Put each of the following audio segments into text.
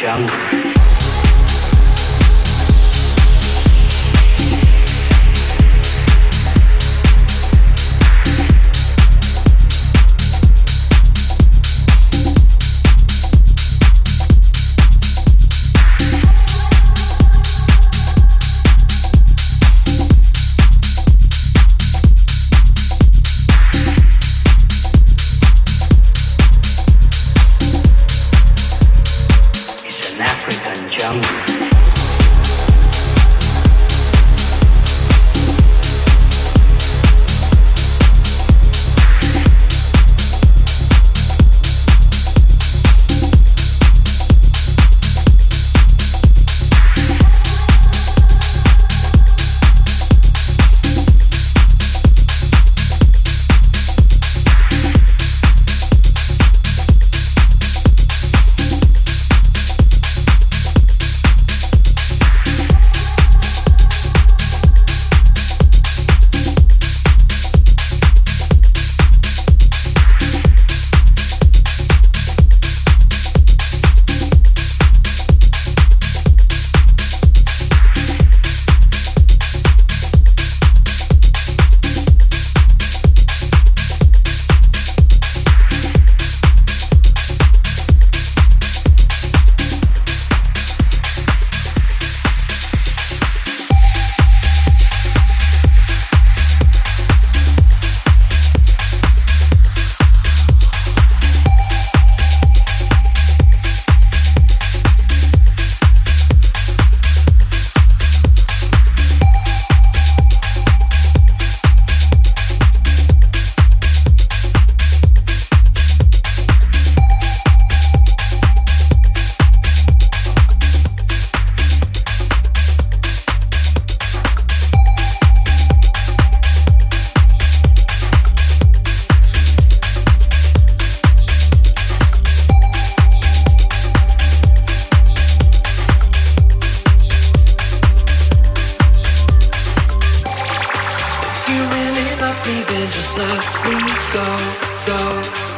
强。just let me go, go.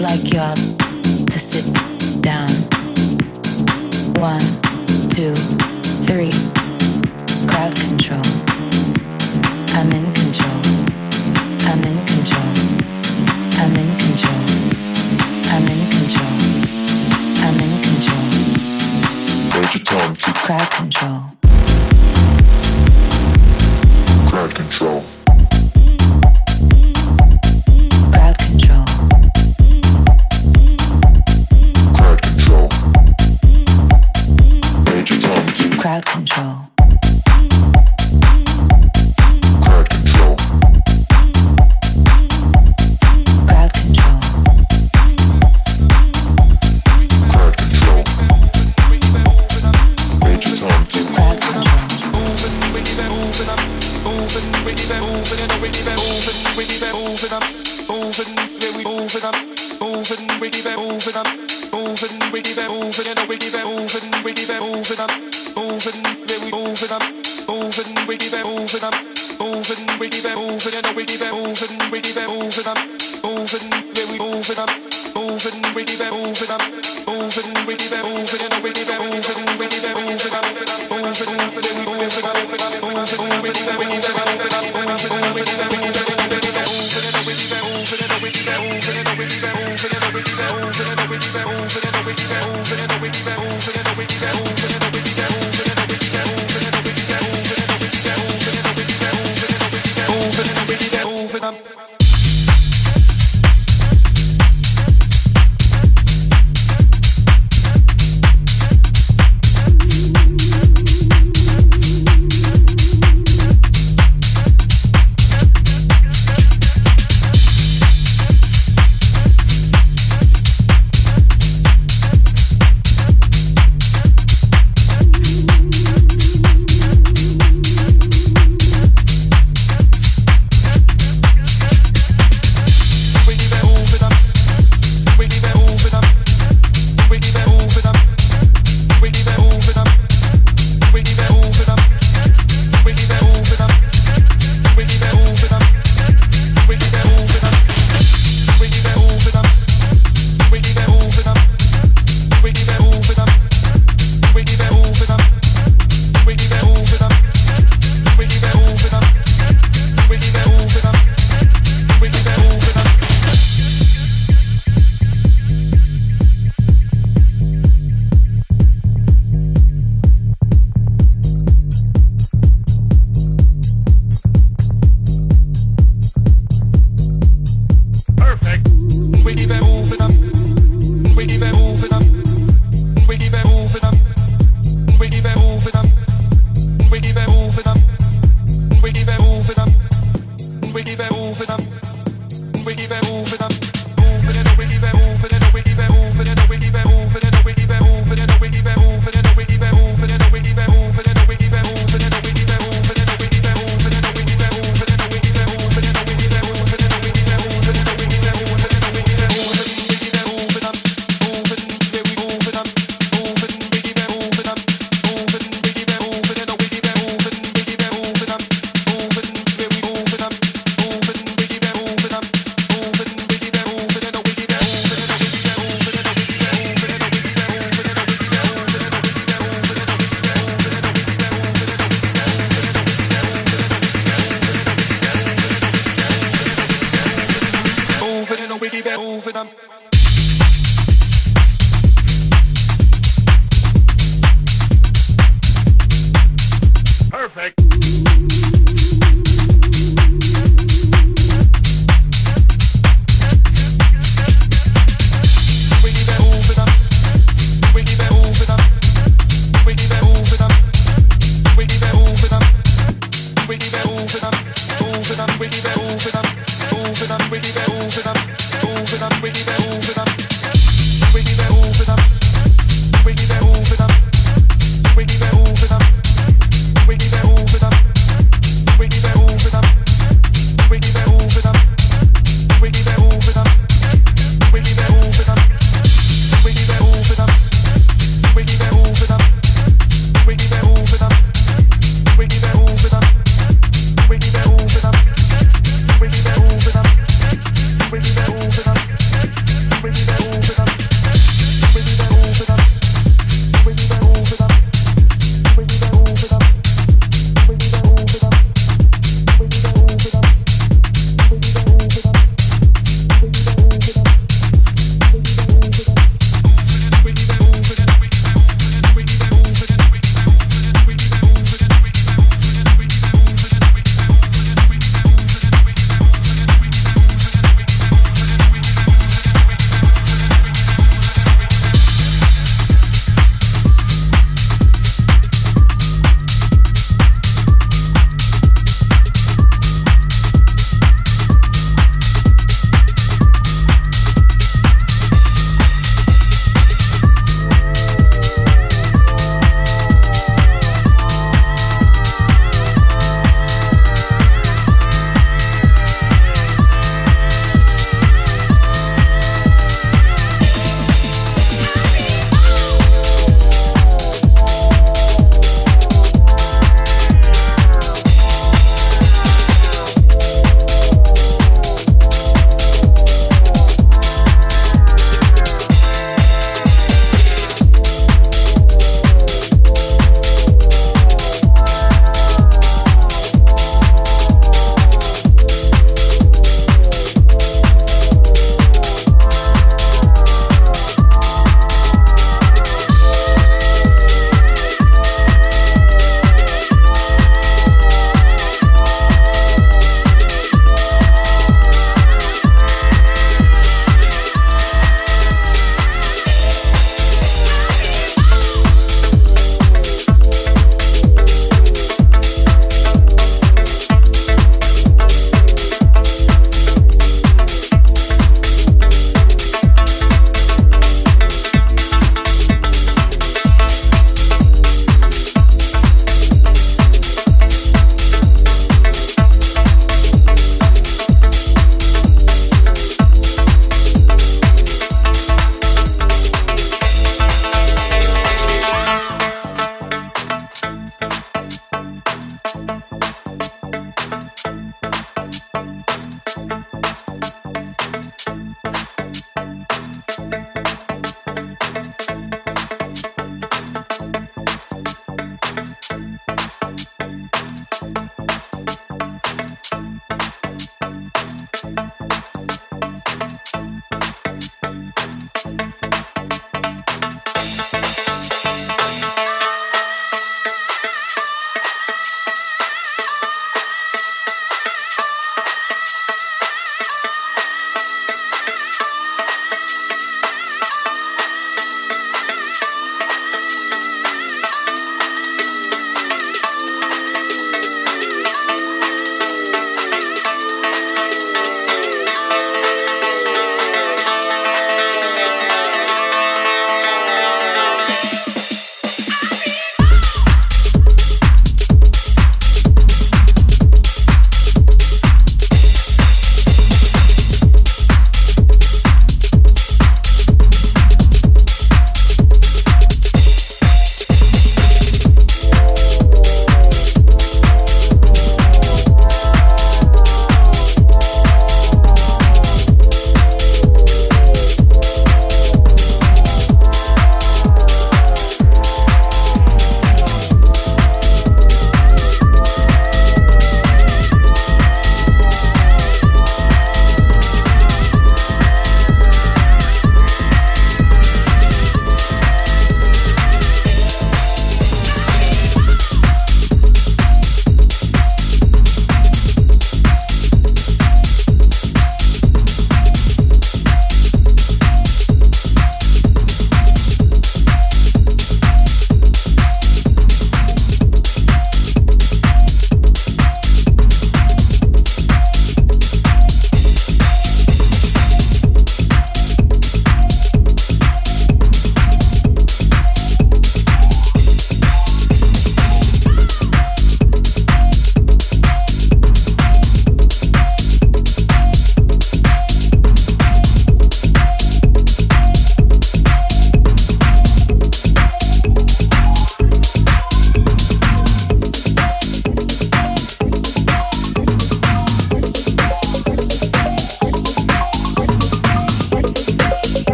Crowd control.